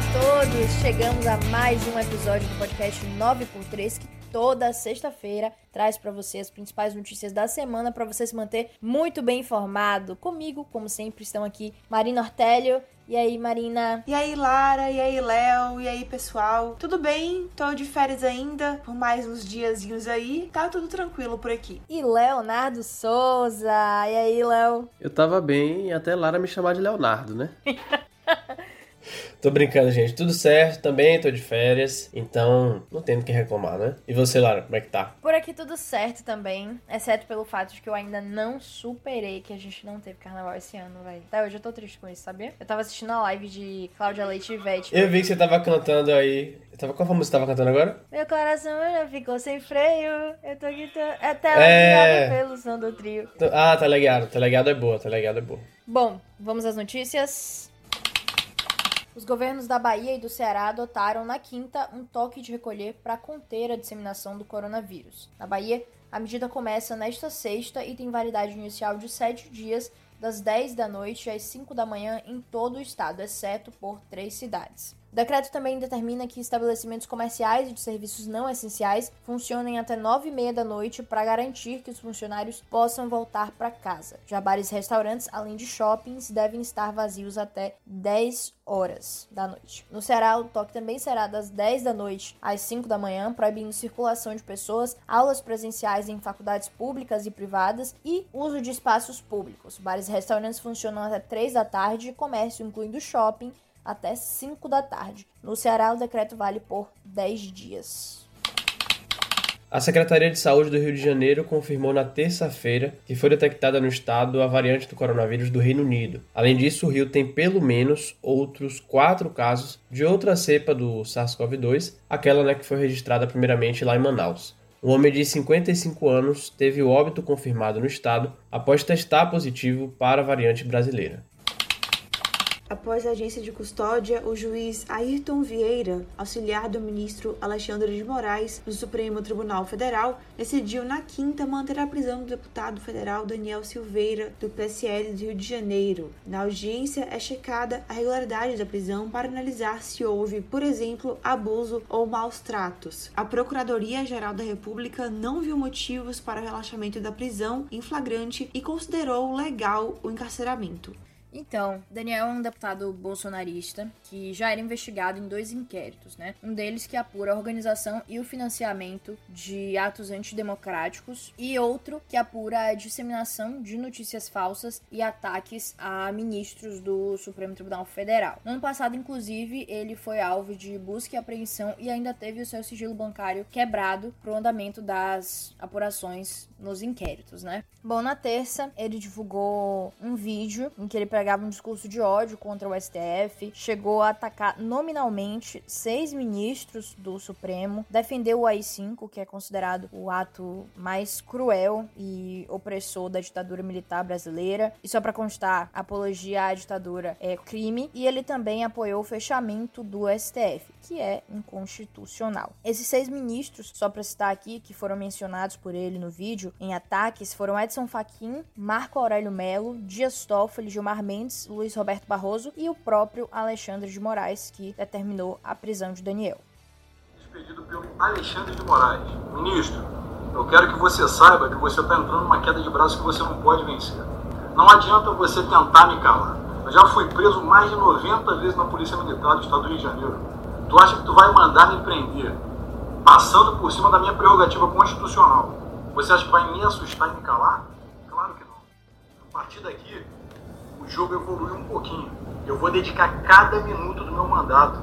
a todos! Chegamos a mais um episódio do podcast 9x3 que toda sexta-feira traz para você as principais notícias da semana para você se manter muito bem informado. Comigo, como sempre, estão aqui Marina Ortélio. E aí, Marina? E aí, Lara? E aí, Léo? E aí, pessoal? Tudo bem? Tô de férias ainda, por mais uns diazinhos aí. Tá tudo tranquilo por aqui. E Leonardo Souza? E aí, Léo? Eu tava bem até Lara me chamar de Leonardo, né? Tô brincando, gente. Tudo certo também, tô de férias. Então, não tem do que reclamar, né? E você, Lara, como é que tá? Por aqui tudo certo também. Exceto pelo fato de que eu ainda não superei que a gente não teve carnaval esse ano, velho. Até hoje eu tô triste com isso, sabia? Eu tava assistindo a live de Cláudia Leite e Ivete. Eu vi que você tava cantando aí. Tava, qual música você tava cantando agora? Meu coração já ficou sem freio. Eu tô gritando. Até É. é... pelo som do trio. Ah, tá ligado. Tá ligado é boa, tá ligado é boa. Bom, vamos às notícias. Os governos da Bahia e do Ceará adotaram na quinta um toque de recolher para conter a disseminação do coronavírus. Na Bahia, a medida começa nesta sexta e tem validade inicial de sete dias, das 10 da noite às 5 da manhã em todo o estado, exceto por três cidades. O decreto também determina que estabelecimentos comerciais e de serviços não essenciais funcionem até 9 e meia da noite para garantir que os funcionários possam voltar para casa. Já bares e restaurantes, além de shoppings, devem estar vazios até 10 horas da noite. No Ceará, o toque também será das 10 da noite às 5 da manhã, proibindo circulação de pessoas, aulas presenciais em faculdades públicas e privadas e uso de espaços públicos. Bares e restaurantes funcionam até 3 da tarde, comércio, incluindo shopping, até 5 da tarde. No Ceará, o decreto vale por 10 dias. A Secretaria de Saúde do Rio de Janeiro confirmou na terça-feira que foi detectada no estado a variante do coronavírus do Reino Unido. Além disso, o Rio tem pelo menos outros quatro casos de outra cepa do SARS-CoV-2, aquela né, que foi registrada primeiramente lá em Manaus. Um homem de 55 anos teve o óbito confirmado no estado após testar positivo para a variante brasileira. Após a agência de custódia, o juiz Ayrton Vieira, auxiliar do ministro Alexandre de Moraes do Supremo Tribunal Federal, decidiu na quinta manter a prisão do deputado federal Daniel Silveira, do PSL do Rio de Janeiro. Na audiência é checada a regularidade da prisão para analisar se houve, por exemplo, abuso ou maus tratos. A Procuradoria-Geral da República não viu motivos para o relaxamento da prisão em flagrante e considerou legal o encarceramento. Então, Daniel é um deputado bolsonarista que já era investigado em dois inquéritos, né? Um deles que apura a organização e o financiamento de atos antidemocráticos e outro que apura a disseminação de notícias falsas e ataques a ministros do Supremo Tribunal Federal. No ano passado, inclusive, ele foi alvo de busca e apreensão e ainda teve o seu sigilo bancário quebrado pro andamento das apurações nos inquéritos, né? Bom, na terça, ele divulgou um vídeo em que ele pregava um discurso de ódio contra o STF, chegou a atacar nominalmente seis ministros do Supremo, defendeu o AI-5, que é considerado o ato mais cruel e opressor da ditadura militar brasileira. E só para constar, apologia à ditadura é crime, e ele também apoiou o fechamento do STF, que é inconstitucional. Esses seis ministros, só para citar aqui, que foram mencionados por ele no vídeo em ataques, foram Edson Fachin, Marco Aurélio Melo, Dias Toffoli, Gilmar Mendes, Luiz Roberto Barroso e o próprio Alexandre de Moraes, que determinou a prisão de Daniel. Expedido pelo Alexandre de Moraes. Ministro, eu quero que você saiba que você está entrando numa queda de braço que você não pode vencer. Não adianta você tentar me calar. Eu já fui preso mais de 90 vezes na Polícia Militar do Estado do Rio de Janeiro. Tu acha que tu vai mandar me prender, passando por cima da minha prerrogativa constitucional? Você acha que vai me assustar e me calar? Claro que não. A partir daqui, o jogo evoluiu um pouquinho. Eu vou dedicar cada minuto do meu mandato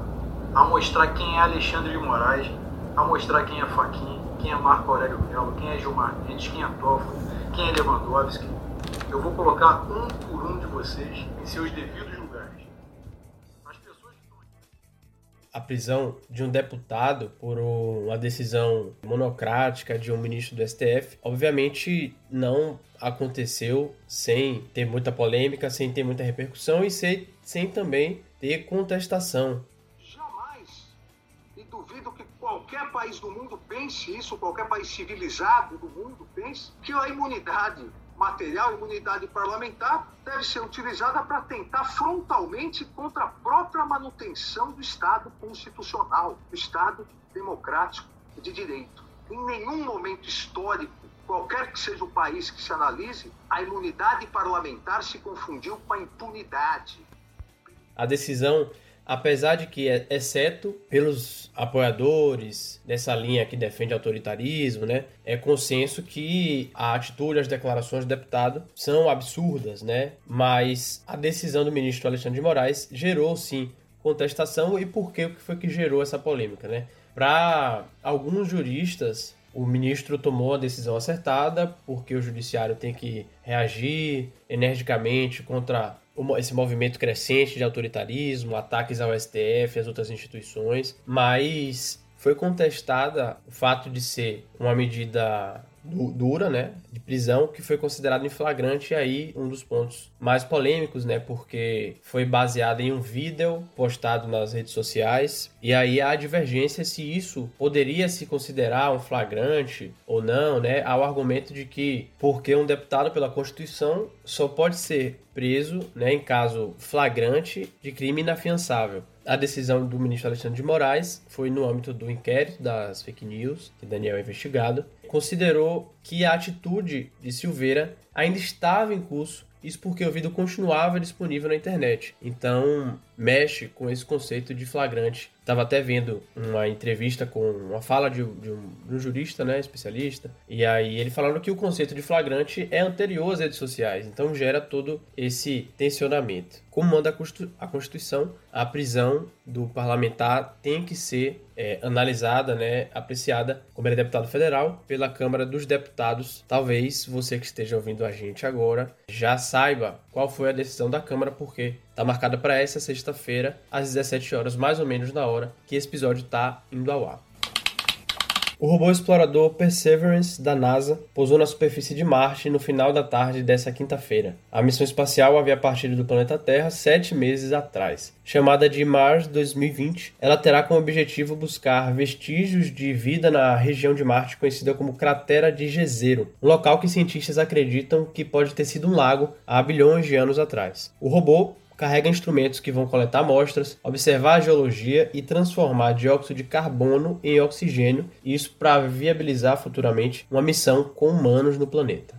a mostrar quem é Alexandre de Moraes, a mostrar quem é Faquin, quem é Marco Aurélio Melo, quem é Gilmar Mendes, quem é Toffoli, quem é Lewandowski. Eu vou colocar um por um de vocês em seus devidos A prisão de um deputado por uma decisão monocrática de um ministro do STF, obviamente não aconteceu sem ter muita polêmica, sem ter muita repercussão e sem, sem também ter contestação. Jamais. E duvido que qualquer país do mundo pense isso, qualquer país civilizado do mundo pense que a imunidade material, imunidade parlamentar, deve ser utilizada para tentar frontalmente contra a própria manutenção do Estado constitucional, do Estado democrático de direito. Em nenhum momento histórico, qualquer que seja o país que se analise, a imunidade parlamentar se confundiu com a impunidade. A decisão apesar de que, é, exceto pelos apoiadores dessa linha que defende autoritarismo, né, é consenso que a atitude, as declarações do deputado são absurdas, né, mas a decisão do ministro Alexandre de Moraes gerou, sim, contestação e por que foi que gerou essa polêmica, né? Para alguns juristas, o ministro tomou a decisão acertada, porque o judiciário tem que reagir energicamente contra esse movimento crescente de autoritarismo, ataques ao STF e às outras instituições, mas foi contestada o fato de ser uma medida dura, né, de prisão, que foi considerado em flagrante aí um dos pontos mais polêmicos, né, porque foi baseado em um vídeo postado nas redes sociais e aí há divergência se isso poderia se considerar um flagrante ou não, né, há o argumento de que porque um deputado pela Constituição só pode ser preso, né, em caso flagrante de crime inafiançável. A decisão do ministro Alexandre de Moraes foi no âmbito do inquérito das fake news, que Daniel é investigado, considerou que a atitude de Silveira ainda estava em curso isso porque o vídeo continuava disponível na internet. Então, mexe com esse conceito de flagrante. Estava até vendo uma entrevista com uma fala de, de, um, de, um, jurista, né, especialista, e aí ele falando que o conceito de flagrante é anterior às redes sociais, então gera todo esse tensionamento. Como manda a Constituição, a prisão do parlamentar tem que ser é, analisada, né, apreciada, como ele é deputado federal, pela Câmara dos Deputados. Talvez você que esteja ouvindo a gente agora já saiba qual foi a decisão da Câmara, porque está marcada para essa sexta-feira, às 17 horas, mais ou menos na hora que esse episódio está indo ao ar. O robô explorador Perseverance da NASA pousou na superfície de Marte no final da tarde dessa quinta-feira. A missão espacial havia partido do planeta Terra sete meses atrás. Chamada de Mars 2020, ela terá como objetivo buscar vestígios de vida na região de Marte conhecida como Cratera de Jezero, um local que cientistas acreditam que pode ter sido um lago há bilhões de anos atrás. O robô carrega instrumentos que vão coletar amostras, observar a geologia e transformar dióxido de carbono em oxigênio, isso para viabilizar futuramente uma missão com humanos no planeta.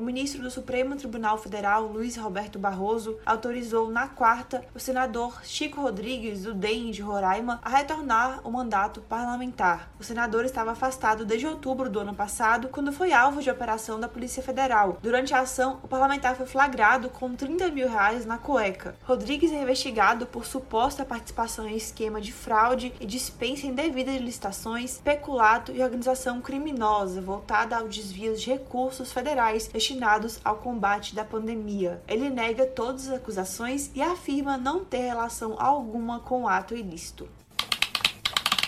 O ministro do Supremo Tribunal Federal, Luiz Roberto Barroso, autorizou na quarta o senador Chico Rodrigues, do DEM de Roraima, a retornar o mandato parlamentar. O senador estava afastado desde outubro do ano passado, quando foi alvo de operação da Polícia Federal. Durante a ação, o parlamentar foi flagrado com 30 mil reais na cueca. Rodrigues é investigado por suposta participação em esquema de fraude e dispensa indevida de licitações, peculato e organização criminosa voltada ao desvio de recursos federais destinados ao combate da pandemia. Ele nega todas as acusações e afirma não ter relação alguma com o ato ilícito.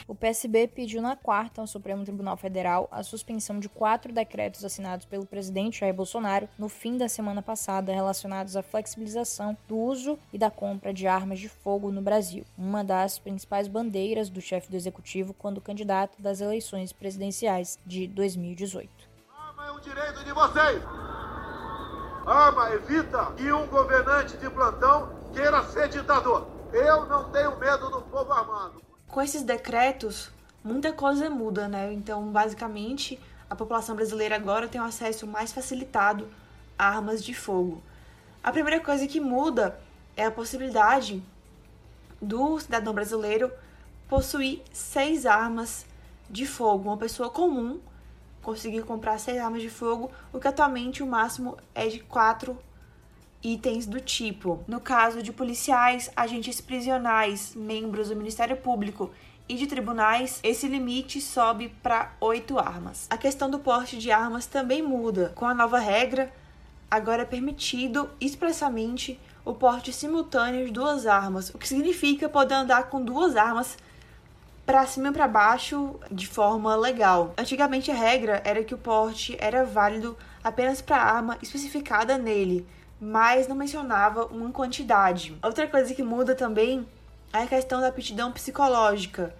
O PSB pediu na quarta ao Supremo Tribunal Federal a suspensão de quatro decretos assinados pelo presidente Jair Bolsonaro no fim da semana passada relacionados à flexibilização do uso e da compra de armas de fogo no Brasil, uma das principais bandeiras do chefe do executivo quando candidato das eleições presidenciais de 2018. Arma é um direito de vocês! Arma evita que um governante de plantão queira ser ditador. Eu não tenho medo do povo armado. Com esses decretos, muita coisa muda, né? Então, basicamente, a população brasileira agora tem um acesso mais facilitado a armas de fogo. A primeira coisa que muda é a possibilidade do cidadão brasileiro possuir seis armas de fogo. Uma pessoa comum conseguir comprar seis armas de fogo, o que atualmente o máximo é de quatro itens do tipo. No caso de policiais, agentes prisionais, membros do Ministério Público e de tribunais, esse limite sobe para oito armas. A questão do porte de armas também muda. Com a nova regra, agora é permitido expressamente o porte simultâneo de duas armas, o que significa poder andar com duas armas para cima e para baixo de forma legal. Antigamente a regra era que o porte era válido apenas para a arma especificada nele, mas não mencionava uma quantidade. Outra coisa que muda também é a questão da aptidão psicológica,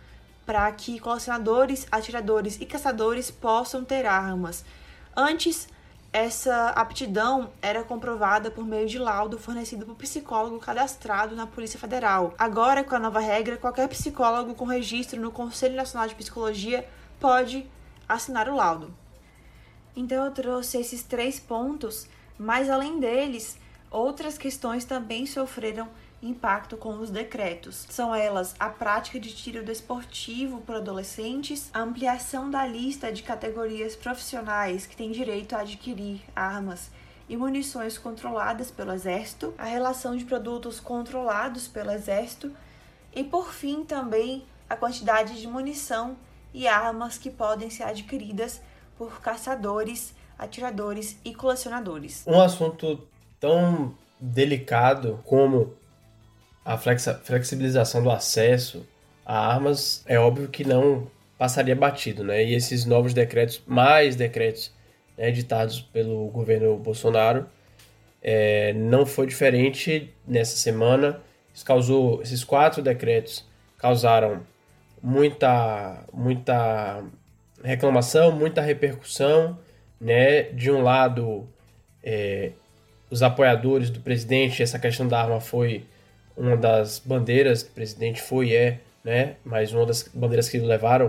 para que colecionadores, atiradores e caçadores possam ter armas. Antes essa aptidão era comprovada por meio de laudo fornecido por psicólogo cadastrado na Polícia Federal. Agora, com a nova regra, qualquer psicólogo com registro no Conselho Nacional de Psicologia pode assinar o laudo. Então, eu trouxe esses três pontos, mas além deles, outras questões também sofreram impacto com os decretos. São elas a prática de tiro desportivo por adolescentes, a ampliação da lista de categorias profissionais que têm direito a adquirir armas e munições controladas pelo Exército, a relação de produtos controlados pelo Exército e, por fim, também a quantidade de munição e armas que podem ser adquiridas por caçadores, atiradores e colecionadores. Um assunto tão delicado como a flexibilização do acesso a armas é óbvio que não passaria batido, né? E esses novos decretos, mais decretos né, editados pelo governo Bolsonaro, é, não foi diferente nessa semana. Isso causou, esses quatro decretos causaram muita, muita reclamação, muita repercussão, né? De um lado, é, os apoiadores do presidente, essa questão da arma foi uma das bandeiras que o presidente foi e é, né, mas uma das bandeiras que levaram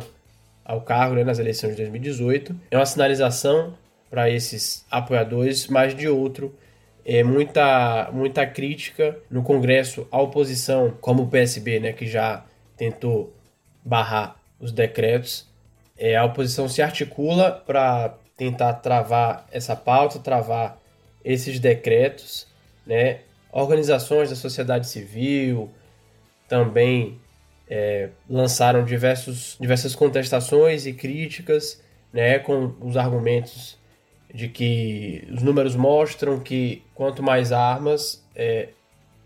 ao cargo né, nas eleições de 2018. É uma sinalização para esses apoiadores, mas de outro, é muita, muita crítica no Congresso à oposição, como o PSB, né, que já tentou barrar os decretos. É, a oposição se articula para tentar travar essa pauta, travar esses decretos, né? Organizações da sociedade civil também é, lançaram diversos, diversas contestações e críticas, né, com os argumentos de que os números mostram que quanto mais armas, é,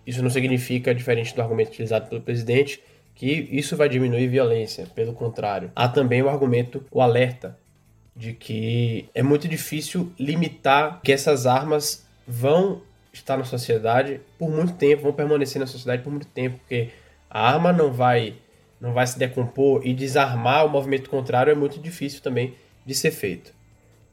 isso não significa, diferente do argumento utilizado pelo presidente, que isso vai diminuir violência. Pelo contrário, há também o argumento, o alerta de que é muito difícil limitar que essas armas vão estar na sociedade por muito tempo, vão permanecer na sociedade por muito tempo, porque a arma não vai não vai se decompor e desarmar o movimento contrário é muito difícil também de ser feito.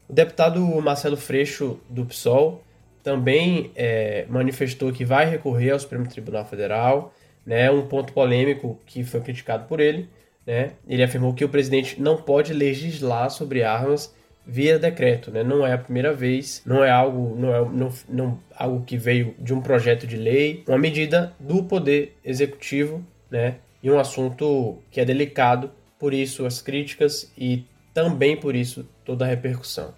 O deputado Marcelo Freixo, do PSOL, também é, manifestou que vai recorrer ao Supremo Tribunal Federal, né, um ponto polêmico que foi criticado por ele. Né, ele afirmou que o presidente não pode legislar sobre armas via decreto, né? Não é a primeira vez, não é algo, não é não, não, algo que veio de um projeto de lei, uma medida do poder executivo, né? E um assunto que é delicado, por isso as críticas e também por isso toda a repercussão.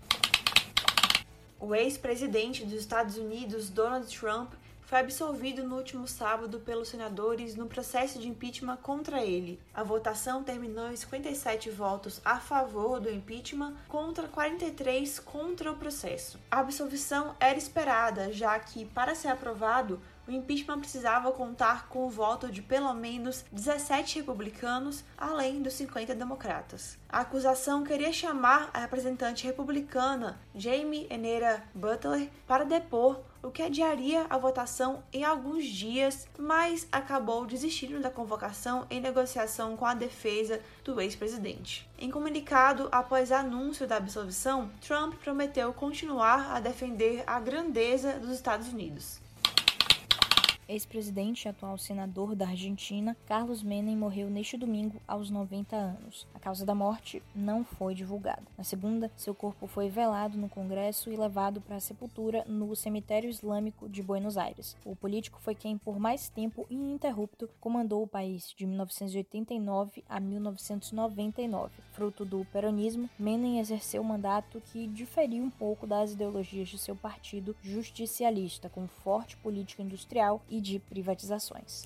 O ex-presidente dos Estados Unidos, Donald Trump, foi absolvido no último sábado pelos senadores no processo de impeachment contra ele. A votação terminou em 57 votos a favor do impeachment contra 43 contra o processo. A absolvição era esperada, já que, para ser aprovado, o impeachment precisava contar com o voto de pelo menos 17 republicanos, além dos 50 democratas. A acusação queria chamar a representante republicana Jamie Enera Butler para depor, o que adiaria a votação em alguns dias, mas acabou desistindo da convocação em negociação com a defesa do ex-presidente. Em comunicado após anúncio da absolvição, Trump prometeu continuar a defender a grandeza dos Estados Unidos. Ex-presidente e atual senador da Argentina, Carlos Menem morreu neste domingo aos 90 anos. A causa da morte não foi divulgada. Na segunda, seu corpo foi velado no Congresso e levado para a sepultura no Cemitério Islâmico de Buenos Aires. O político foi quem, por mais tempo ininterrupto, comandou o país de 1989 a 1999. Fruto do peronismo, Menem exerceu um mandato que diferia um pouco das ideologias de seu partido justicialista, com forte política industrial e e de privatizações.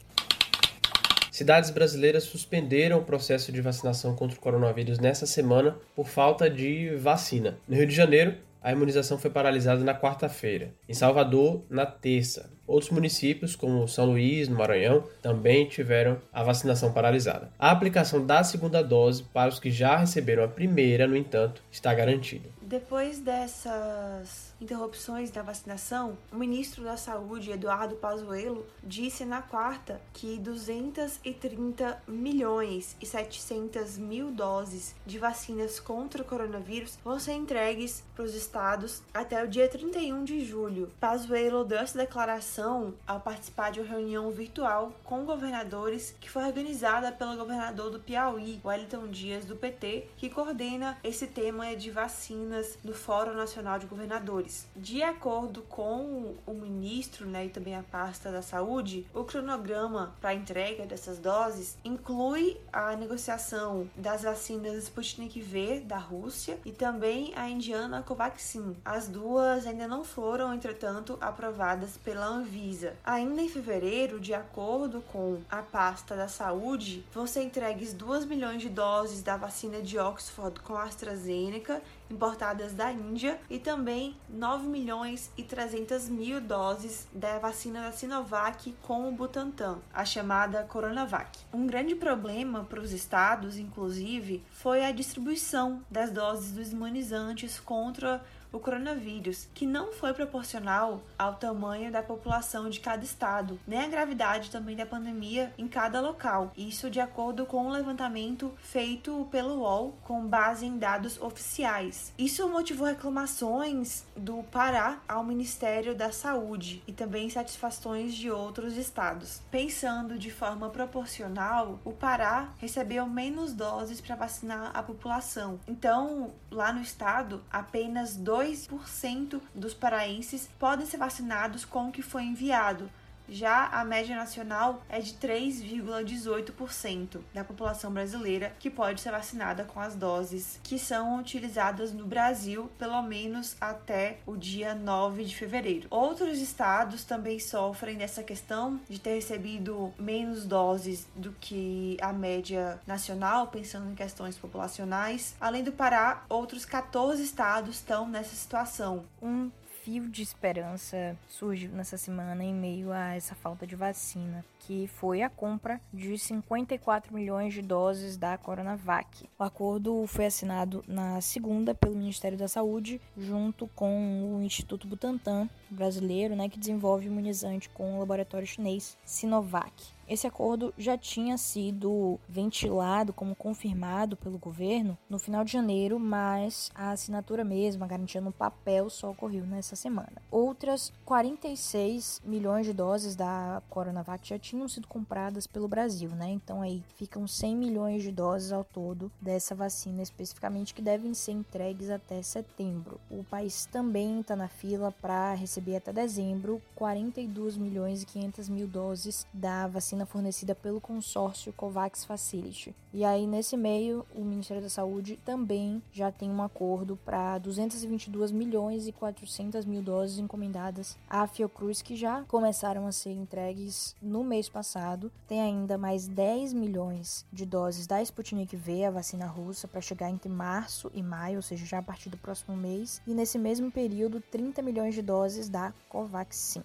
Cidades brasileiras suspenderam o processo de vacinação contra o coronavírus nessa semana por falta de vacina. No Rio de Janeiro, a imunização foi paralisada na quarta-feira. Em Salvador, na terça. Outros municípios, como São Luís, no Maranhão, também tiveram a vacinação paralisada. A aplicação da segunda dose para os que já receberam a primeira, no entanto, está garantida. Depois dessas interrupções da vacinação, o ministro da Saúde, Eduardo Pazuello, disse na quarta que 230 milhões e 700 mil doses de vacinas contra o coronavírus vão ser entregues para os estados até o dia 31 de julho. Pazuello deu essa declaração ao participar de uma reunião virtual com governadores que foi organizada pelo governador do Piauí, Wellington Dias, do PT, que coordena esse tema de vacinas do Fórum Nacional de Governadores. De acordo com o ministro né, e também a pasta da saúde, o cronograma para a entrega dessas doses inclui a negociação das vacinas Sputnik V da Rússia e também a indiana Covaxin. As duas ainda não foram, entretanto, aprovadas pela Anvisa. Ainda em fevereiro, de acordo com a pasta da saúde, vão ser entregues 2 milhões de doses da vacina de Oxford com AstraZeneca importadas da Índia e também 9 milhões e 300 mil doses da vacina da Sinovac com o Butantan, a chamada Coronavac. Um grande problema para os estados, inclusive, foi a distribuição das doses dos imunizantes contra o coronavírus, que não foi proporcional ao tamanho da população de cada estado, nem a gravidade também da pandemia em cada local. Isso de acordo com o um levantamento feito pelo UOL com base em dados oficiais. Isso motivou reclamações do Pará ao Ministério da Saúde e também satisfações de outros estados. Pensando de forma proporcional, o Pará recebeu menos doses para vacinar a população. Então, lá no estado, apenas dois 2% dos paraenses podem ser vacinados com o que foi enviado, já a média nacional é de 3,18% da população brasileira que pode ser vacinada com as doses que são utilizadas no Brasil, pelo menos até o dia 9 de fevereiro. Outros estados também sofrem dessa questão de ter recebido menos doses do que a média nacional, pensando em questões populacionais. Além do Pará, outros 14 estados estão nessa situação. Um fio de esperança surgiu nessa semana em meio a essa falta de vacina, que foi a compra de 54 milhões de doses da Coronavac. O acordo foi assinado na segunda pelo Ministério da Saúde, junto com o Instituto Butantan brasileiro, né, que desenvolve imunizante com o laboratório chinês Sinovac. Esse acordo já tinha sido ventilado como confirmado pelo governo no final de janeiro, mas a assinatura mesmo, a garantia no papel, só ocorreu nessa semana. Outras 46 milhões de doses da Coronavac já sido compradas pelo Brasil, né? Então aí ficam 100 milhões de doses ao todo dessa vacina especificamente que devem ser entregues até setembro. O país também está na fila para receber até dezembro 42 milhões e 500 mil doses da vacina fornecida pelo consórcio COVAX Facility. E aí, nesse meio, o Ministério da Saúde também já tem um acordo para 222 milhões e 400 mil doses encomendadas à Fiocruz, que já começaram a ser entregues no mês passado. Tem ainda mais 10 milhões de doses da Sputnik V, a vacina russa, para chegar entre março e maio, ou seja, já a partir do próximo mês. E nesse mesmo período, 30 milhões de doses da Covaxin.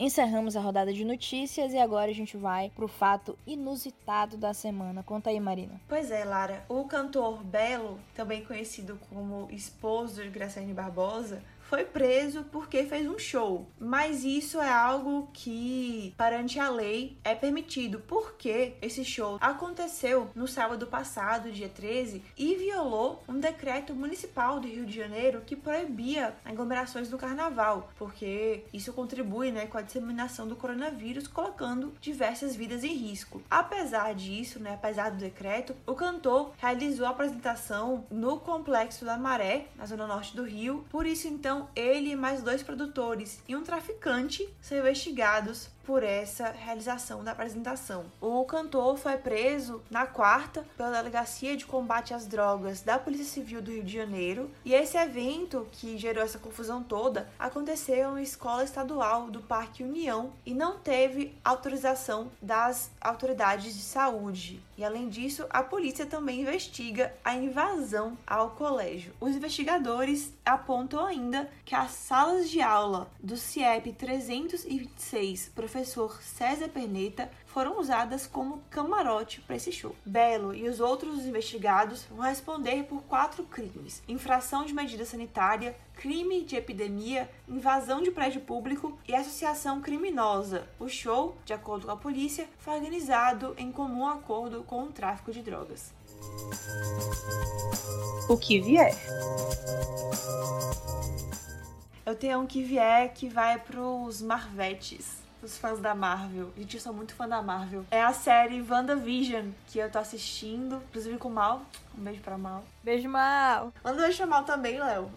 Encerramos a rodada de notícias e agora a gente vai pro fato inusitado da semana. Conta aí, Marina. Pois é, Lara. O cantor Belo, também conhecido como esposo de Graciane Barbosa, foi preso porque fez um show. Mas isso é algo que, perante a lei, é permitido, porque esse show aconteceu no sábado passado, dia 13, e violou um decreto municipal do Rio de Janeiro que proibia aglomerações no carnaval, porque isso contribui né, com a disseminação do coronavírus, colocando diversas vidas em risco. Apesar disso, né, apesar do decreto, o cantor realizou a apresentação no Complexo da Maré, na zona norte do Rio, por isso então ele e mais dois produtores e um traficante são investigados por essa realização da apresentação. O cantor foi preso na quarta pela Delegacia de Combate às Drogas da Polícia Civil do Rio de Janeiro, e esse evento que gerou essa confusão toda aconteceu em escola estadual do Parque União e não teve autorização das autoridades de saúde. E além disso, a polícia também investiga a invasão ao colégio. Os investigadores apontam ainda que as salas de aula do CIEP 326, professor César Perneta, foram usadas como camarote para esse show. Belo e os outros investigados vão responder por quatro crimes: infração de medida sanitária, crime de epidemia, invasão de prédio público e associação criminosa. O show, de acordo com a polícia, foi organizado em comum acordo com o tráfico de drogas. O que vier. Eu tenho um que vier que vai pros Marvetes os fãs da Marvel. Gente, eu sou muito fã da Marvel. É a série WandaVision, que eu tô assistindo, inclusive com o Mal. Um beijo pra Mal. Beijo, Mal. Manda um beijo pra Mal também, Léo.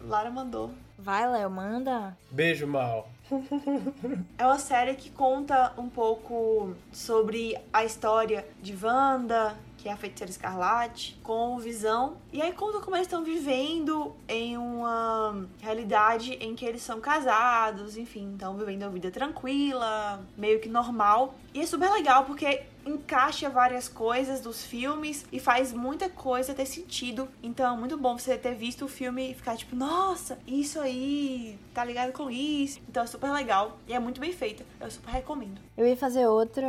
Lara mandou. Vai, Léo, manda. Beijo, Mal. É uma série que conta um pouco sobre a história de Wanda, que é a feiticeira escarlate, com visão. E aí conta como eles estão vivendo em uma realidade em que eles são casados, enfim, estão vivendo uma vida tranquila, meio que normal. E é super legal porque encaixa várias coisas dos filmes e faz muita coisa ter sentido. Então, é muito bom você ter visto o filme e ficar tipo, nossa, isso aí tá ligado com isso. Então, é super legal e é muito bem feita. Eu super recomendo. Eu ia fazer outra,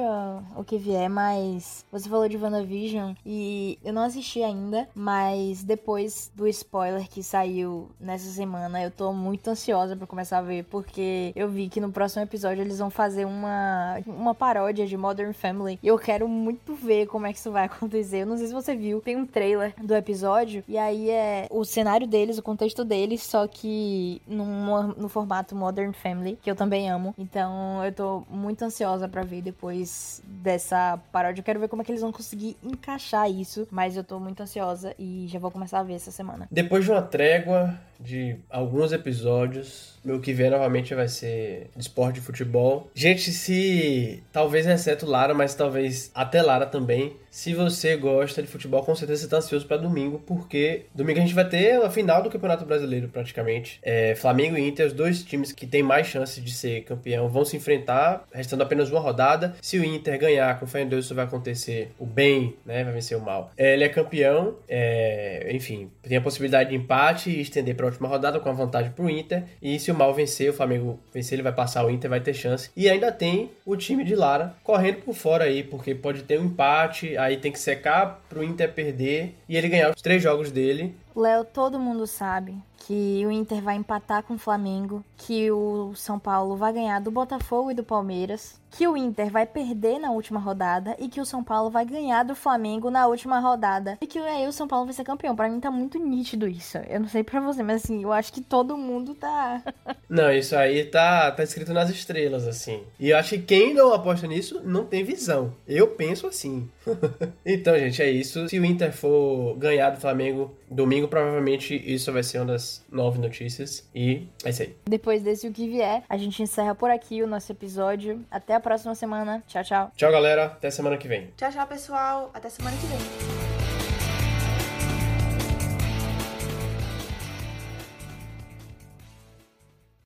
o que vier, mas você falou de WandaVision e eu não assisti ainda, mas depois do spoiler que saiu nessa semana, eu tô muito ansiosa para começar a ver, porque eu vi que no próximo episódio eles vão fazer uma, uma paródia de Modern Family. E eu quero muito ver como é que isso vai acontecer. Eu não sei se você viu, tem um trailer do episódio, e aí é o cenário deles, o contexto deles, só que num, no formato Modern Family, que eu também amo. Então eu tô muito ansiosa para ver depois dessa paródia. Eu quero ver como é que eles vão conseguir encaixar isso, mas eu tô muito ansiosa e já vou começar a ver essa semana. Depois de uma trégua de alguns episódios, meu que vem novamente vai ser esporte de futebol. Gente, se talvez exceto Lara, mas talvez até Lara também, se você gosta de futebol, com certeza você tá ansioso para domingo, porque domingo a gente vai ter a final do Campeonato Brasileiro, praticamente. É, Flamengo e Inter, os dois times que têm mais chances de ser campeão, vão se enfrentar, restando apenas uma rodada. Se o Inter ganhar, com fé em Deus, isso vai acontecer. O bem, né, vai vencer o mal. É, ele é campeão, é, enfim, tem a possibilidade de empate e estender para a última rodada com a vantagem pro Inter. E se o mal vencer, o Flamengo vencer, ele vai passar, o Inter vai ter chance. E ainda tem o time de Lara correndo por fora aí, porque pode ter um empate aí tem que secar pro Inter perder e ele ganhar os três jogos dele. Léo, todo mundo sabe que o Inter vai empatar com o Flamengo, que o São Paulo vai ganhar do Botafogo e do Palmeiras, que o Inter vai perder na última rodada e que o São Paulo vai ganhar do Flamengo na última rodada e que aí o São Paulo vai ser campeão. Para mim tá muito nítido isso. Eu não sei para você, mas assim, eu acho que todo mundo tá Não, isso aí tá tá escrito nas estrelas assim. E eu acho que quem não aposta nisso não tem visão. Eu penso assim. então, gente, é isso. Se o Inter for ganhar do Flamengo domingo, provavelmente isso vai ser uma das nove notícias. E é isso aí. Depois desse o que vier, a gente encerra por aqui o nosso episódio. Até a próxima semana. Tchau, tchau. Tchau, galera. Até semana que vem. Tchau, tchau, pessoal. Até semana que vem.